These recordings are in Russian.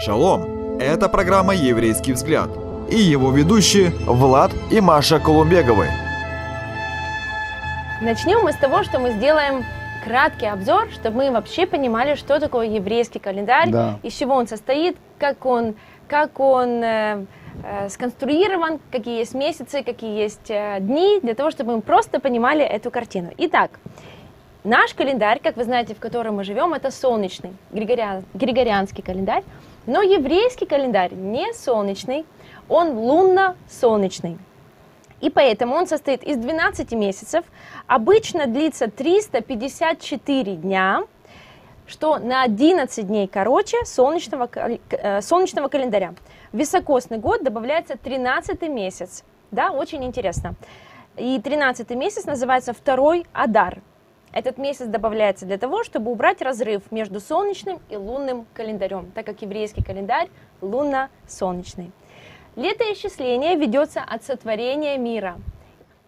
Шалом! Это программа «Еврейский взгляд» и его ведущие Влад и Маша Колумбеговы. Начнем мы с того, что мы сделаем краткий обзор, чтобы мы вообще понимали, что такое еврейский календарь, Да. из чего он состоит, как он, как он э, э, сконструирован, какие есть месяцы, какие есть э, дни, для того, чтобы мы просто понимали эту картину. Итак, наш календарь, как вы знаете, в котором мы живем, это солнечный, григориан- григорианский календарь, но еврейский календарь не солнечный, он лунно-солнечный. И поэтому он состоит из 12 месяцев, обычно длится 354 дня, что на 11 дней короче солнечного, кал- э, солнечного календаря. В високосный год добавляется 13 месяц. Да, очень интересно. И 13 месяц называется второй Адар. Этот месяц добавляется для того, чтобы убрать разрыв между солнечным и лунным календарем, так как еврейский календарь лунно-солнечный. Летоисчисление ведется от сотворения мира.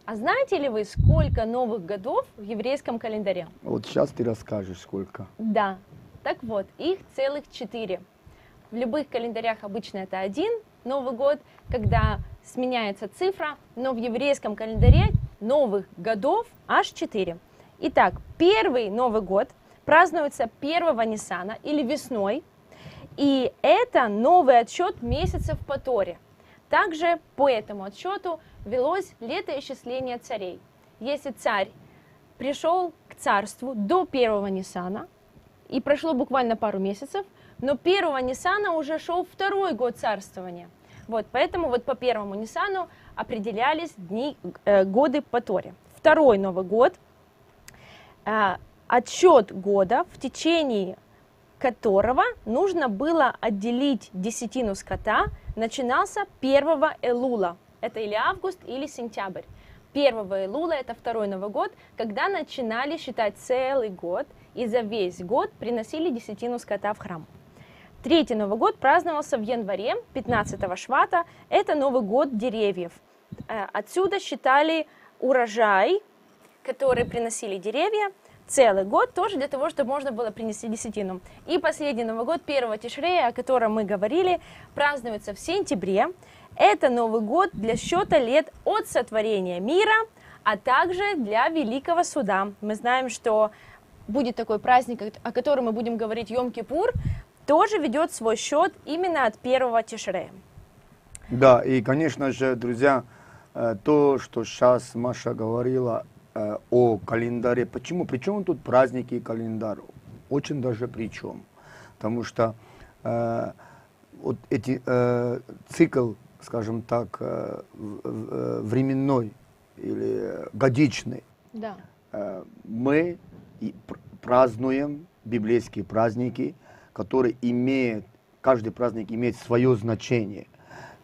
А знаете ли вы, сколько новых годов в еврейском календаре? Вот сейчас ты расскажешь, сколько. Да. Так вот, их целых четыре. В любых календарях обычно это один Новый год, когда сменяется цифра, но в еврейском календаре новых годов аж четыре. Итак, первый Новый год празднуется 1 Ниссана или весной, и это новый отсчет месяцев по Торе. Также по этому отсчету велось летоисчисление царей. Если царь пришел к царству до первого Ниссана, и прошло буквально пару месяцев, но первого Ниссана уже шел второй год царствования. Вот, поэтому вот по первому Ниссану определялись дни, э, годы по Торе. Второй Новый год, отсчет года, в течение которого нужно было отделить десятину скота, начинался 1 Элула. Это или август, или сентябрь. 1 Элула – это второй Новый год, когда начинали считать целый год, и за весь год приносили десятину скота в храм. Третий Новый год праздновался в январе, 15 швата. Это Новый год деревьев. Э, Отсюда считали урожай, который приносили деревья, целый год, тоже для того, чтобы можно было принести десятину. И последний Новый год, 1 Тишрея, о котором мы говорили, празднуется в сентябре. Это Новый год для счета лет от сотворения мира, а также для Великого Суда. Мы знаем, что будет такой праздник, о котором мы будем говорить, Йом-Кипур, тоже ведет свой счет именно от 1 Тишрея. Да, и, конечно же, друзья, э, то, что сейчас Маша говорила э, о календаре, почему? Причем тут праздники и календарь? Очень даже причем. Потому что э, вот эти э, цикл, скажем так, э, э, временной или годичный, Да. Э, мы и пр- празднуем библейские праздники, которые имеют, каждый праздник имеет свое значение.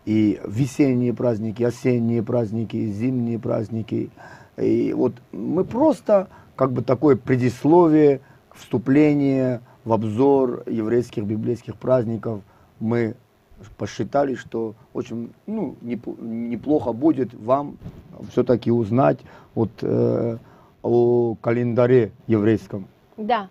И весенние праздники, осенние праздники, зимние праздники. И вот мы просто как бы такое предисловие, вступление в обзор еврейских библейских праздников мы посчитали, что очень ну, неп- неплохо будет вам все-таки узнать вот, э, о календаре еврейском. Да,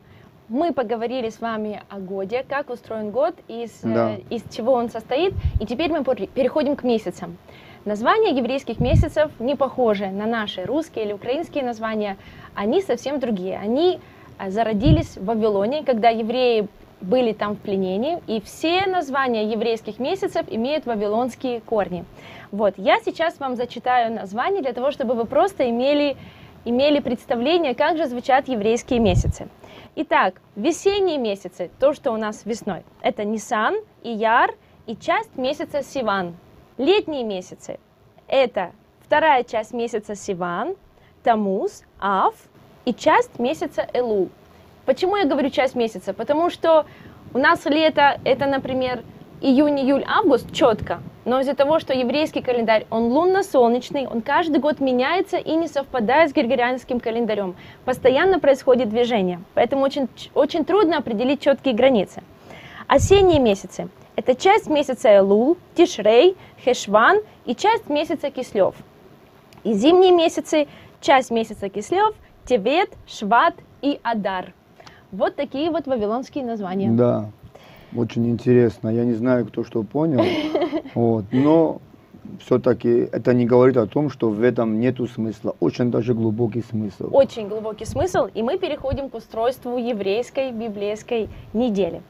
мы поговорили с вами о годе, как устроен год, из, э, Да. из чего он состоит, и теперь мы переходим к месяцам. Названия еврейских месяцев не похожи на наши русские или украинские названия, они совсем другие. Они э, зародились в Вавилоне, когда евреи были там в пленении, и все названия еврейских месяцев имеют вавилонские корни. Вот, я сейчас вам зачитаю названия для того, чтобы вы просто имели, имели представление, как же звучат еврейские месяцы. Итак, весенние месяцы, то, что у нас весной, это Нисан, Ияр и часть месяца Сиван. Летние месяцы, это вторая часть месяца Сиван, Тамуз, Ав и часть месяца Элул. Почему я говорю часть месяца? Потому что у нас лето, это, например, июнь, июль, август четко. Но из-за того, что еврейский календарь, он лунно-солнечный, он каждый год меняется и не совпадает с григорианским календарем. Постоянно происходит движение. Поэтому очень, очень трудно определить четкие границы. Осенние месяцы – это часть месяца Элул, Тишрей, Хешван и часть месяца Кислев. И зимние месяцы – часть месяца Кислев, Тевет, Шват и Адар. Вот такие вот вавилонские названия. Да. Очень интересно. Я не знаю, кто что понял. Вот. Но все-таки это не говорит о том, что в этом нету смысла. Очень даже глубокий смысл. Очень глубокий смысл, и мы переходим к устройству еврейской библейской недели.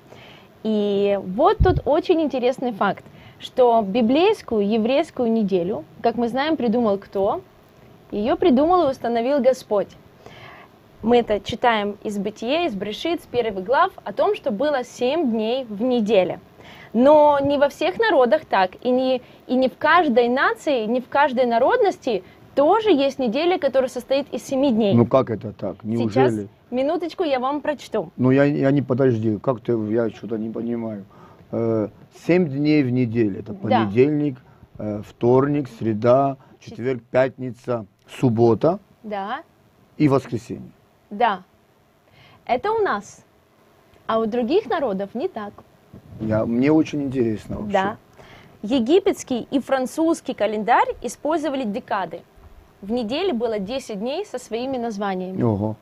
И вот тут очень интересный факт, что библейскую еврейскую неделю, как мы знаем, придумал кто? Ее придумал и установил Господь. Мы это читаем из Бытия, из Брешит, с первых глав, о том, что было семь дней в неделе. Но не во всех народах так, и не, и не в каждой нации, не в каждой народности тоже есть неделя, которая состоит из семи дней. Ну как это так? Неужели? Сейчас, минуточку, я вам прочту. Ну я, я не подожди, как ты, я что-то не понимаю. Э, Семь дней в неделю. Это Да. понедельник, э, вторник, среда, четверг, пятница, суббота Да, и воскресенье. да. Это у нас. А у других народов не так. Я, мне очень интересно вообще. Да. Египетский и французский календарь использовали декады. В неделе было 10 дней со своими названиями. Ого.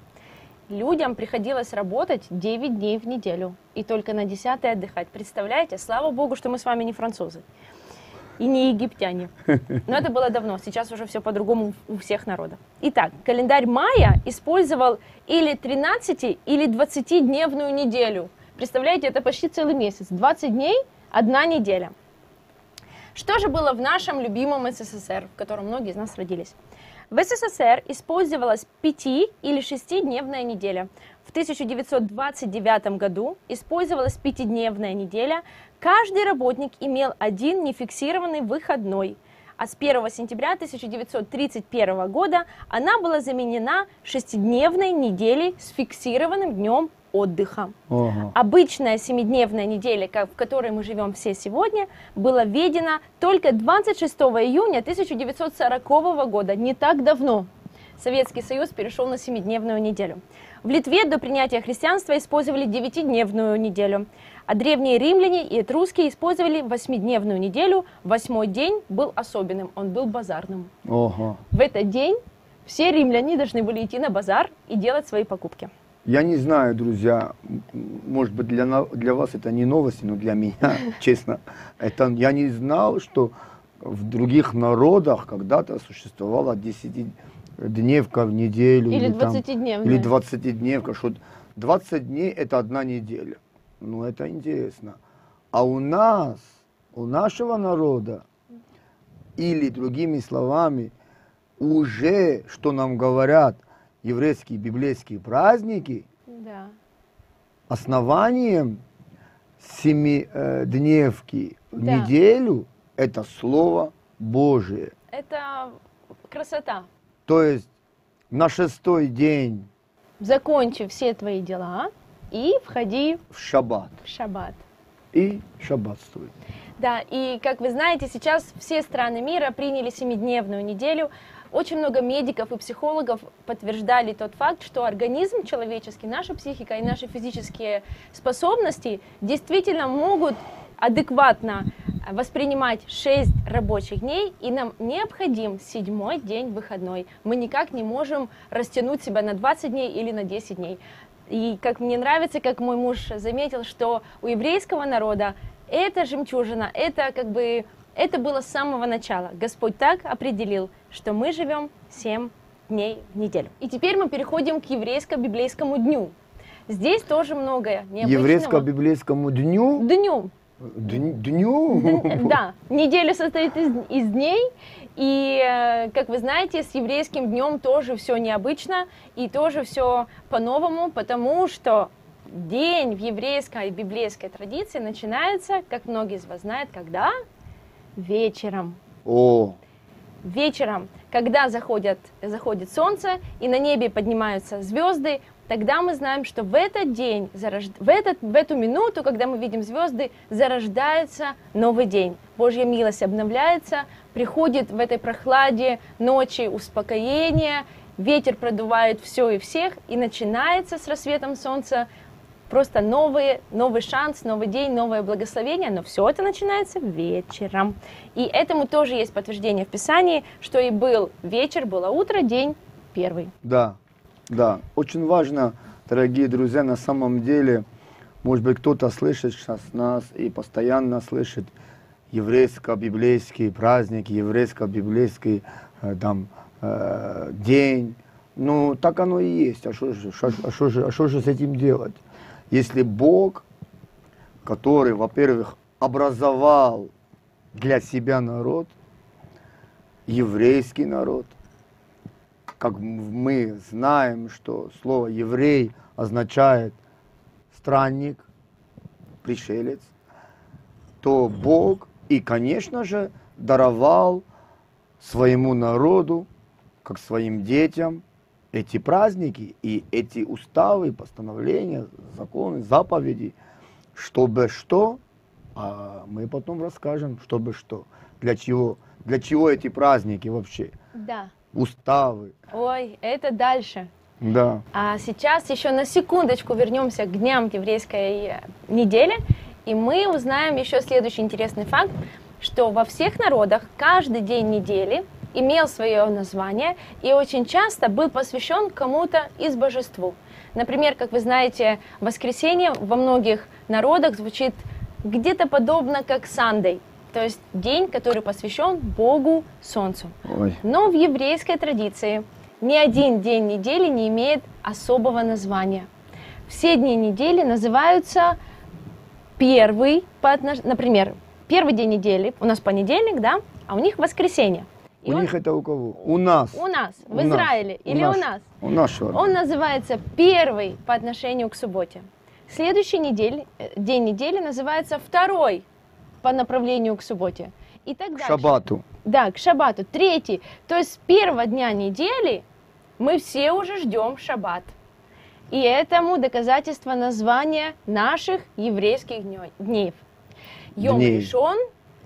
Людям приходилось работать 9 дней в неделю и только на 10 отдыхать. Представляете? Слава богу, что мы с вами не французы и не египтяне. Но это было давно, сейчас уже все по-другому у всех народов. Итак, календарь майя использовал или 13 или 20-дневную неделю. Представляете, это почти целый месяц. 20 дней, одна неделя. Что же было в нашем любимом СССР, в котором многие из нас родились? В СССР использовалась 5 или 6-дневная неделя. В 1929 году использовалась пятидневная неделя. Каждый работник имел один нефиксированный выходной. А с 1 сентября 1931 года она была заменена шестидневной неделей с фиксированным днем отдыха. Ага. Обычная семидневная неделя, в которой мы живем все сегодня, была введена только 26 июня 1940 года, не так давно. Советский Союз перешел на семидневную неделю. В Литве до принятия христианства использовали девятидневную неделю, а древние римляне и этруски использовали восьмидневную неделю. Восьмой день был особенным, он был базарным. Ага. В этот день все римляне должны были идти на базар и делать свои покупки. Я не знаю, друзья, может быть для, для вас это не новости, но для меня, честно, это я не знал, что в других народах когда-то существовала 10-дневка в неделю. Или там- 20-дневная. Или 20-дневка, что 20 дней это одна неделя. Ну, это интересно. А у нас, у нашего народа, или другими словами, уже, что нам говорят еврейские библейские праздники, Да. основанием семидневки в Да. неделю это Слово Божие. Это красота. То есть на шестой день Закончи все твои дела и входи в шаббат в шаббат. и шаббатствуй. Да, и как вы знаете, сейчас все страны мира приняли семидневную неделю. Очень много медиков и психологов подтверждали тот факт, что организм человеческий, наша психика и наши физические способности действительно могут адекватно э, воспринимать 6 рабочих дней, и нам необходим седьмой день выходной. Мы никак не можем растянуть себя на 20 дней или на 10 дней. И как мне нравится, как мой муж заметил, что у еврейского народа это жемчужина, это как бы, это было с самого начала. Господь так определил, что мы живем 7 дней в неделю. И теперь мы переходим к еврейско-библейскому дню. Здесь тоже многое необычного. Еврейско-библейскому дню, Дню. дн- дню, Да, неделя состоит из, из дней, и, э, как вы знаете, с еврейским днем тоже все необычно, и тоже все по-новому, потому что день в еврейской и библейской традиции начинается, как многие из вас знают, когда? Вечером. О, Вечером, когда заходят, заходит солнце и на небе поднимаются звезды, тогда мы знаем, что в этот день, зарож- в, этот, в эту минуту, когда мы видим звезды, зарождается новый день. Божья милость обновляется, приходит в этой прохладе ночи успокоение, ветер продувает все и всех, и начинается с рассветом солнца просто новый, новый шанс, новый день, новое благословение, но все это начинается вечером. И этому тоже есть подтверждение в Писании, что и был вечер, было утро, день первый. да, да. Очень важно, дорогие друзья, на самом деле Может быть, кто-то слышит сейчас нас и постоянно слышит еврейско-библейский праздник, еврейско-библейский э, там, э, день. Ну, так оно и есть. А что же, а шо же, а шо же с этим делать? Если Бог, который, во-первых, образовал для себя народ, еврейский народ, как мы знаем, что слово еврей означает странник, пришелец, то Бог и, конечно же, даровал своему народу, как своим детям, эти праздники и эти уставы, постановления, законы, заповеди, чтобы что, а мы потом расскажем, чтобы что, для чего, для чего эти праздники вообще, Да. уставы, Ой, это дальше. да. А сейчас еще на секундочку вернемся к дням еврейской недели, и мы узнаем еще следующий интересный факт, что во всех народах каждый день недели имел свое название и очень часто был посвящен кому-то из божеству. Например, как вы знаете, воскресенье во многих народах звучит где-то подобно как Сандей, то есть день, который посвящен Богу Солнцу. Ой. Но в еврейской традиции ни один день недели не имеет особого названия. Все дни недели называются первый, по отнош- например, первый день недели, у нас понедельник, да, а у них воскресенье. И У он- них это у кого? У нас. у нас, в У нас. Израиле У или нас. у нас. У нас что? Он называется первый по отношению к субботе. Следующий недель, э, день недели называется второй по направлению к субботе. И так К дальше. шабату. Да, к шаббату. Третий. То есть с первого дня недели мы все уже ждем шаббат. И этому доказательство названия наших еврейских дней. Йом. Ришон,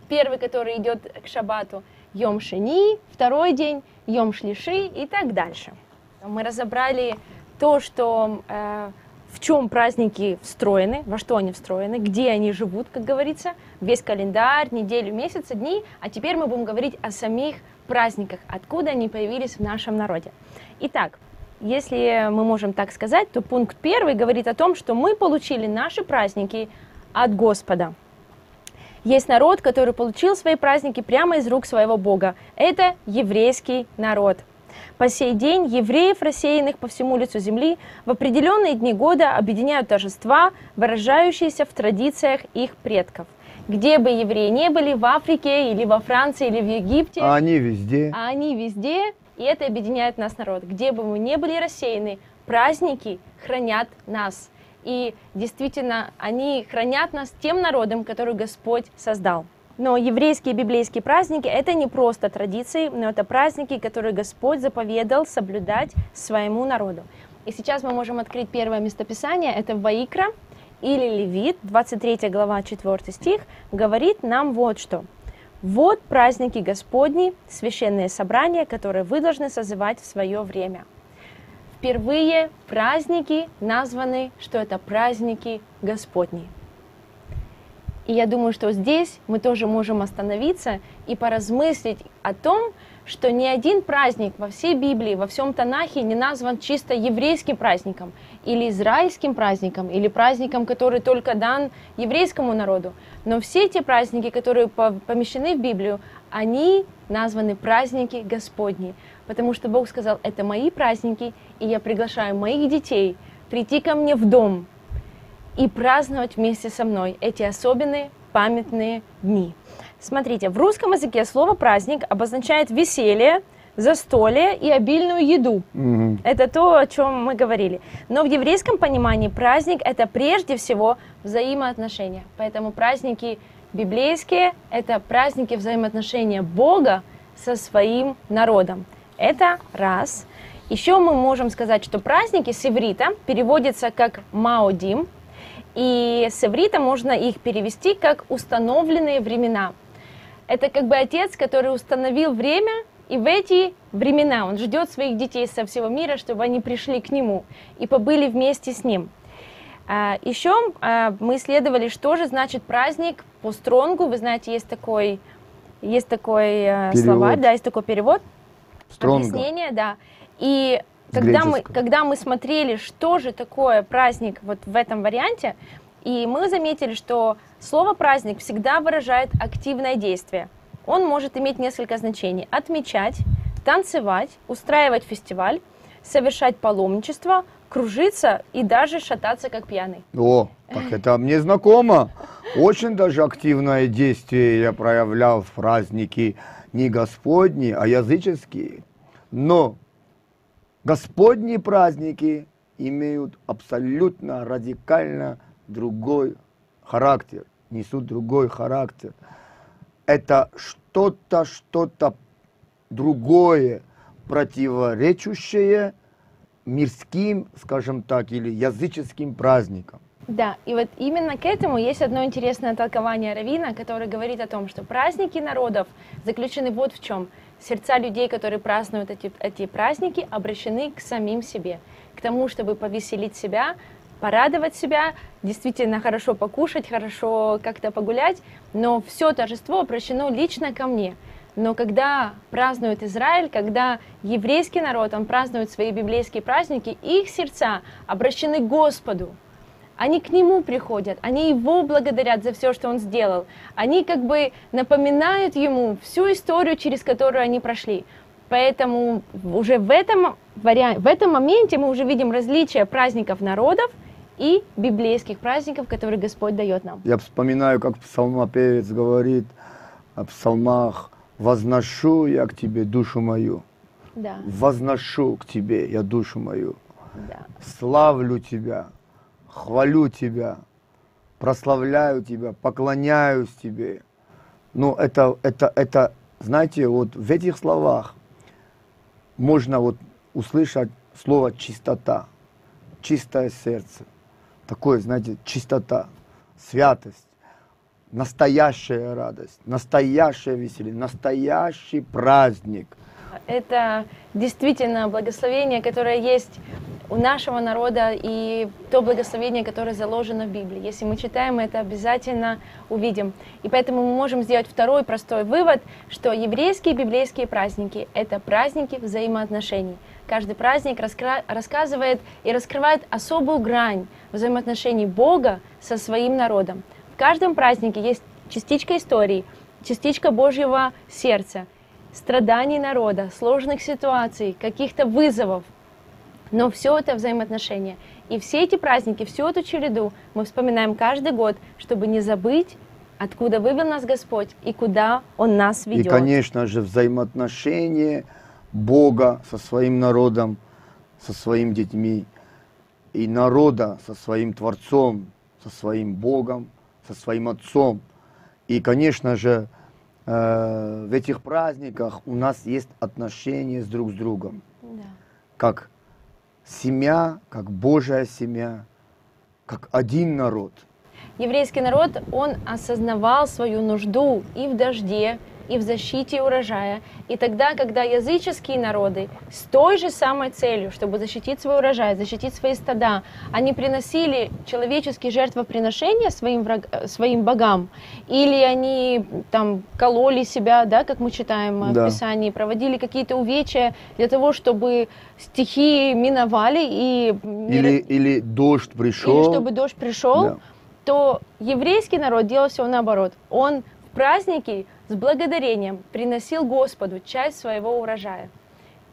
первый, который идет к шаббату, Йом Шини, второй день, Йом Шлиши и так дальше. Мы разобрали то, что э, в чем праздники встроены, во что они встроены, где они живут, как говорится, весь календарь, неделю, месяцы, дни. А теперь мы будем говорить о самих праздниках, откуда они появились в нашем народе. Итак, если мы можем так сказать, то пункт первый говорит о том, что мы получили наши праздники от Господа. Есть народ, который получил свои праздники прямо из рук своего Бога. Это еврейский народ. По сей день евреев, рассеянных по всему лицу земли, в определенные дни года объединяют торжества, выражающиеся в традициях их предков. Где бы евреи не были, в Африке или во Франции или в Египте, А они везде. а они везде, и это объединяет нас народ. Где бы мы ни были рассеяны, праздники хранят нас. И действительно, они хранят нас тем народом, который Господь создал. Но еврейские библейские праздники – это не просто традиции, но это праздники, которые Господь заповедал соблюдать своему народу. И сейчас мы можем открыть первое местописание, это Ваикра или Левит, 23 глава, 4 стих, говорит нам вот что. Вот праздники Господни, священные собрания, которые вы должны созывать в свое время. Впервые праздники названы, что это праздники Господни. И я думаю, что здесь мы тоже можем остановиться и поразмыслить о том, что ни один праздник во всей Библии, во всем Танахе не назван чисто еврейским праздником, или израильским праздником, или праздником, который только дан еврейскому народу. Но все те праздники, которые по- помещены в Библию, они названы праздники Господни. Потому что Бог сказал, это мои праздники, и я приглашаю моих детей прийти ко мне в дом, и праздновать вместе со мной эти особенные памятные дни. Смотрите, в русском языке слово праздник обозначает веселье, застолье и обильную еду. Мгм. Это то, о чем мы говорили. Но в еврейском понимании праздник это прежде всего взаимоотношения. Поэтому праздники библейские это праздники взаимоотношения Бога со своим народом. Это раз. Еще мы можем сказать, что праздники с иврита переводятся как маодим, и с иврита можно их перевести как установленные времена. Это как бы отец, который установил время, и в эти времена он ждет своих детей со всего мира, чтобы они пришли к нему и побыли вместе с ним. А, Еще а, мы исследовали, что же значит праздник по стронгу. Вы знаете, есть такой, есть такой э, Перевод. словарь, да, есть такой перевод Стронго. объяснение, да. И когда мы, когда мы смотрели, что же такое праздник вот в этом варианте, И мы заметили, что слово праздник всегда выражает активное действие. Он может иметь несколько значений. Отмечать, танцевать, устраивать фестиваль, совершать паломничество, кружиться и даже шататься как пьяный. О, так это мне знакомо. Очень даже активное действие я проявлял в праздники не Господни, а языческие. Но Господни праздники имеют абсолютно радикально другой характер, несут другой характер. Это что-то, что-то другое, противоречащее мирским, скажем так, или языческим праздникам. Да, и вот именно к этому есть одно интересное толкование Равина, которое говорит о том, что праздники народов заключены вот в чем. Сердца людей, которые празднуют эти, эти праздники, обращены к самим себе, к тому, чтобы повеселить себя, порадовать себя, действительно хорошо покушать, хорошо как-то погулять, но все торжество обращено лично ко мне. Но когда празднует Израиль, когда еврейский народ, он празднует свои библейские праздники, их сердца обращены к Господу. Они к Нему приходят, они Его благодарят за все, что Он сделал. Они как бы напоминают Ему всю историю, через которую они прошли. Поэтому уже в этом, варианте, в этом моменте мы уже видим различия праздников народов и библейских праздников, которые Господь дает нам. Я вспоминаю, как псалмопевец говорит о псалмах «Возношу я к Тебе душу мою». Да, возношу к Тебе я душу мою, да. славлю Тебя, хвалю Тебя, прославляю Тебя, поклоняюсь Тебе. Ну, это, это, это, знаете, вот в этих словах можно вот услышать слово чистота, чистое сердце, такое, знаете, чистота, святость, настоящая радость, настоящее веселье, настоящий праздник. Это действительно благословение, которое есть у нашего народа и то благословение, которое заложено в Библии. Если мы читаем это, обязательно увидим. И поэтому мы можем сделать второй простой вывод, что еврейские библейские праздники – это праздники взаимоотношений. Каждый праздник раскра- рассказывает и раскрывает особую грань взаимоотношений Бога со своим народом. В каждом празднике есть частичка истории, частичка Божьего сердца, страданий народа, сложных ситуаций, каких-то вызовов. Но все это взаимоотношения. И все эти праздники, всю эту череду мы вспоминаем каждый год, чтобы не забыть, откуда вывел нас Господь и куда Он нас ведет. И, конечно же, взаимоотношения Бога со своим народом, со своими детьми, и народа со своим Творцом, со своим Богом, со своим Отцом. И, конечно же, э, в этих праздниках у нас есть отношения с друг с другом, Да. как семья, как Божья семья, как один народ. Еврейский народ, он осознавал свою нужду и в дожде, и в защите урожая. И тогда, когда языческие народы с той же самой целью, чтобы защитить свой урожай, защитить свои стада, они приносили человеческие жертвоприношения своим, враг, э, своим богам, или они там кололи себя, да, как мы читаем Да. в Писании, проводили какие-то увечья для того, чтобы стихии миновали и Или, или дождь пришел. или чтобы дождь пришел, Да. то еврейский народ делал все наоборот. Он в праздники с благодарением приносил Господу часть своего урожая,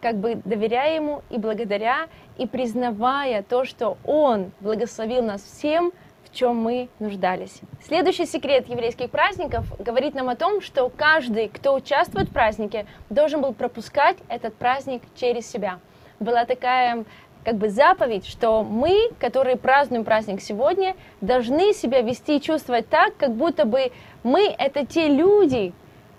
как бы доверяя Ему и благодаря, и признавая то, что Он благословил нас всем, в чем мы нуждались. Следующий секрет еврейских праздников говорит нам о том, что каждый, кто участвует в празднике, должен был пропускать этот праздник через себя. Была такая как бы заповедь, что мы, которые празднуем праздник сегодня, должны себя вести и чувствовать так, как будто бы мы это те люди,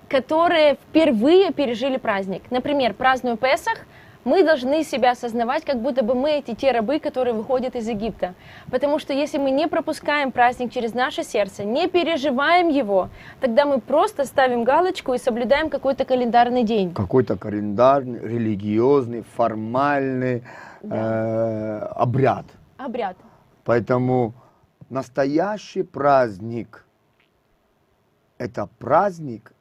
которые впервые пережили праздник. Например, празднуя Песах, мы должны себя осознавать, как будто бы мы эти те рабы, которые выходят из Египта. Потому что если мы не пропускаем праздник через наше сердце, не переживаем его, тогда мы просто ставим галочку и соблюдаем какой-то календарный день. Какой-то календарный, религиозный, формальный э, обряд. Обряд. Поэтому настоящий праздник – это праздник,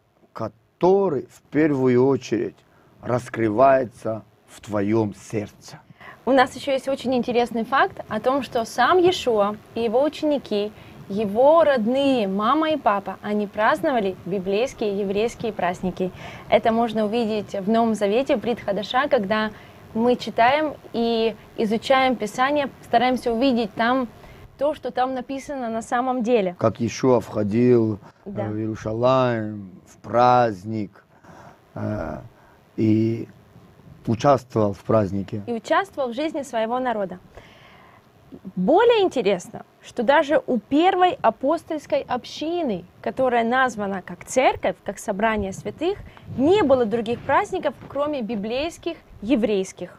который в первую очередь раскрывается в твоем сердце. У нас еще есть очень интересный факт о том, что сам Иешуа и его ученики его родные, мама и папа, они праздновали библейские еврейские праздники. Это можно увидеть в Новом Завете, в Брит Хадаша, когда мы читаем и изучаем Писание, стараемся увидеть там то, что там написано на самом деле. Как Ишуа входил Да. э, в Иерушалаем в праздник э, и участвовал в празднике. и участвовал в жизни своего народа. Более интересно, что даже у первой апостольской общины, которая названа как церковь, как собрание святых, не было других праздников, кроме библейских, еврейских.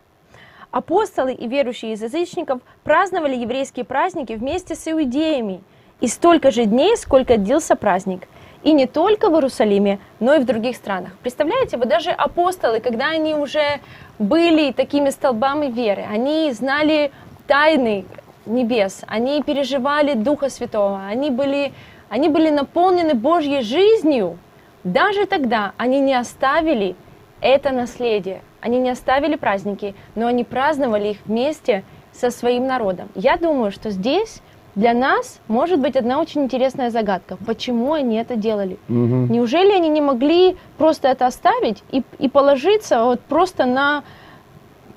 Апостолы и верующие из язычников праздновали еврейские праздники вместе с иудеями и столько же дней, сколько длился праздник. И не только в Иерусалиме, но и в других странах. Представляете, вот даже апостолы, когда они уже были такими столбами веры, они знали тайны небес, они переживали Духа Святого, они были, они были наполнены Божьей жизнью. Даже тогда они не оставили это наследие, они не оставили праздники, но они праздновали их вместе со своим народом. Я думаю, что здесь для нас может быть одна очень интересная загадка. Почему они это делали? Мгм. Неужели они не могли просто это оставить и, и положиться вот просто на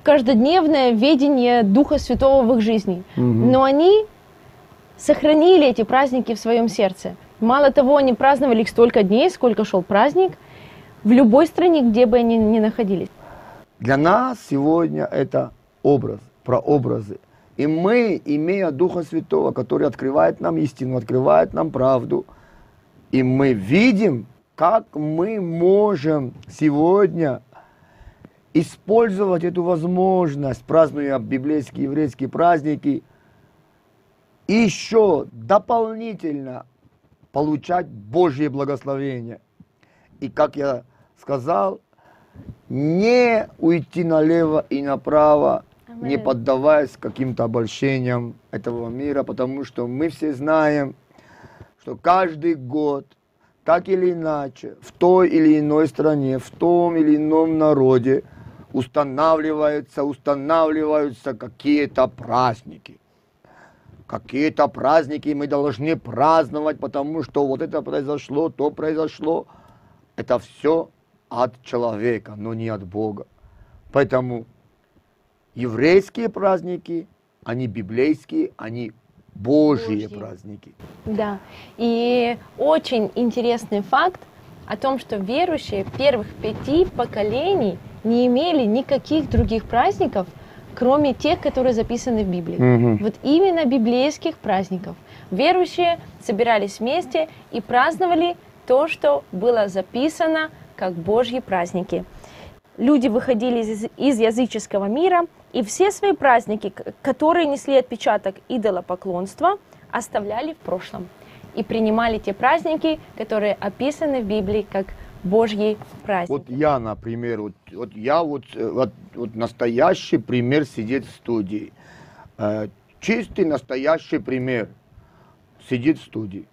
каждодневное ведение Духа Святого в их жизни? Мгм. Но они сохранили эти праздники в своем сердце. Мало того, они праздновали их столько дней, сколько шел праздник, в любой стране, где бы они ни находились. Для нас сегодня это образ, прообразы. И мы, имея Духа Святого, который открывает нам истину, открывает нам правду, и мы видим, как мы можем сегодня использовать эту возможность, празднуя библейские еврейские праздники, еще дополнительно получать Божье благословение. И как я сказал, не уйти налево и направо, не поддаваясь каким-то обольщениям этого мира, потому что мы все знаем, что каждый год, так или иначе, в той или иной стране, в том или ином народе устанавливаются, устанавливаются какие-то праздники. Какие-то праздники мы должны праздновать, потому что вот это произошло, то произошло. Это все от человека, но не от Бога. Поэтому еврейские праздники, они библейские, они Божьи, Божьи. праздники. Да. И очень интересный факт о том, что верующие первых пяти поколений не имели никаких других праздников, кроме тех, которые записаны в Библии. Мгм. Вот именно библейских праздников. Верующие собирались вместе и праздновали то, что было записано как Божьи праздники. Люди выходили из, из языческого мира, и все свои праздники, которые несли отпечаток идолопоклонства, оставляли в прошлом и принимали те праздники, которые описаны в Библии как Божьи праздники. Вот я, например, вот, вот я вот, э, вот, вот настоящий пример сидит в студии. Э, чистый настоящий пример сидит в студии.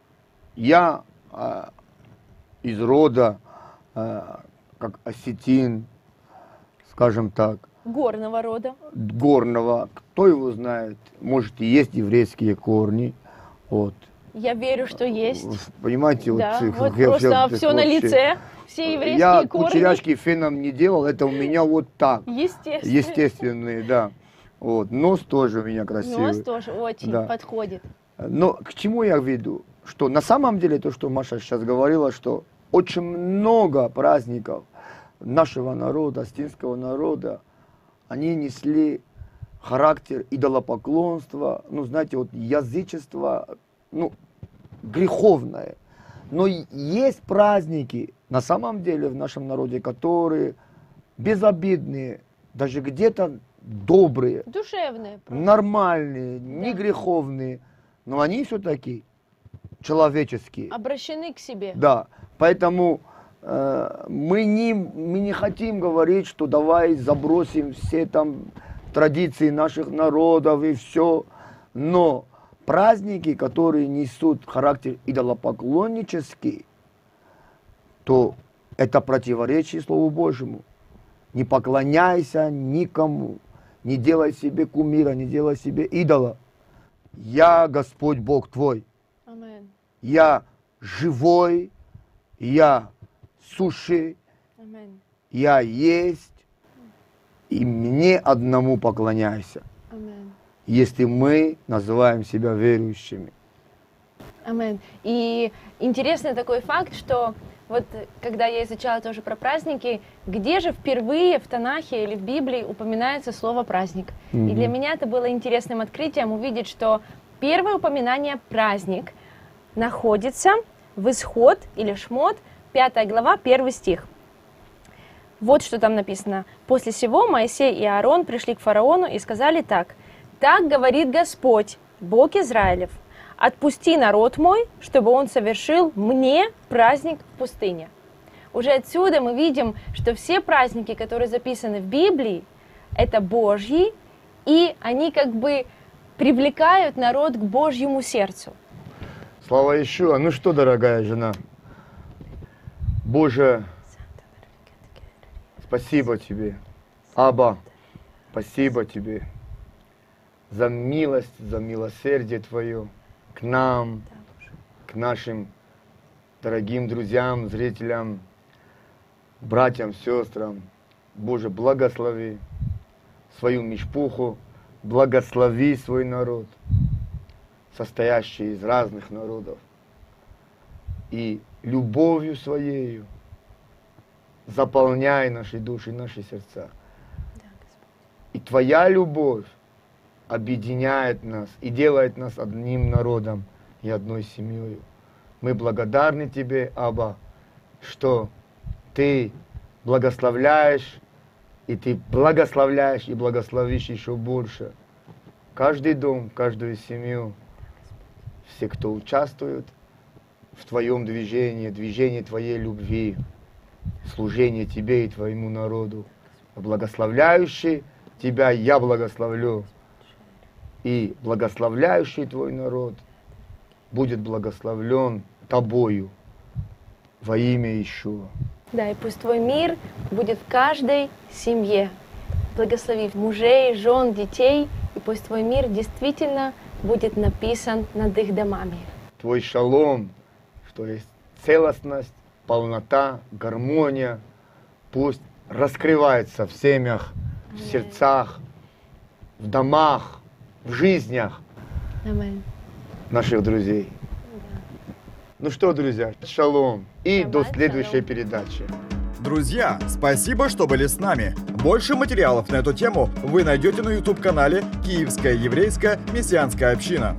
Я э, из рода, как осетин, скажем так, Горного рода. горного, кто его знает, может и есть еврейские корни, вот. Я верю, что есть. Понимаете, Да, вот, вот я- я- просто я- все на лице, все еврейские Я корни. кучеряшки феном не делал, это у меня вот так. Естественно. Естественные, да. Вот. Нос тоже у меня красивый. Нос тоже очень Да. подходит. Но к чему я веду? Что на самом деле то, что Маша сейчас говорила, что очень много праздников нашего народа, астинского народа, они несли характер идолопоклонства, ну, знаете, вот язычество, ну, греховное. Но есть праздники на самом деле в нашем народе, которые безобидные, даже где-то добрые, Душевные. просто. нормальные, не Да. греховные, но они все-таки человеческие. Обращены к себе. Да, поэтому э, мы, не, мы не хотим говорить, что давай забросим все там традиции наших народов и все, но праздники, которые несут характер идолопоклоннический, то это противоречие Слову Божьему. Не поклоняйся никому, не делай себе кумира, не делай себе идола. Я Господь Бог твой. Амен. я живой, я Amen. я есть, и мне одному поклоняйся, Amen. если мы называем себя верующими. Амен. И интересный такой факт, что вот когда я изучала тоже про праздники, где же впервые в Танахе или в Библии упоминается слово праздник? И для меня это было интересным открытием увидеть, что первое упоминание праздник находится в Исход или Шмот, 5 глава, 1 стих. Вот что там написано. После сего Моисей и Аарон пришли к фараону и сказали так. Так говорит Господь, Бог Израилев, отпусти народ мой, чтобы он совершил мне праздник в пустыне. Уже отсюда мы видим, что все праздники, которые записаны в Библии, это Божьи, и они как бы привлекают народ к Божьему сердцу. Слава еще. Ну что, дорогая жена, Боже, спасибо тебе. Аба, спасибо тебе за милость, за милосердие Твое к нам, к нашим дорогим друзьям, зрителям, братьям, сестрам. Боже, благослови свою мишпуху, благослови свой народ, состоящий из разных народов. И любовью своею заполняй наши души, наши сердца. И Твоя любовь объединяет нас и делает нас одним народом и одной семьей. Мы благодарны Тебе, Аба, что Ты благословляешь, и Ты благословляешь и благословишь еще больше. Каждый дом, каждую семью, все, кто участвует в Твоем движении, движении Твоей любви, служении Тебе и Твоему народу. Благословляющий Тебя я благословлю и благословляющий твой народ будет благословлен тобою во имя Ишуа. Да, и пусть твой мир будет в каждой семье. Благослови мужей, жен, детей, и пусть твой мир действительно будет написан над их домами. Твой шалом, что есть целостность, полнота, гармония, пусть раскрывается в семьях, в сердцах, в домах, в жизнях Аминь. наших друзей. Ну что, друзья, шалом. И до Шаббат следующей шалом. передачи. Друзья, спасибо, что были с нами. Больше материалов на эту тему вы найдете на YouTube-канале «Киевская еврейская мессианская община».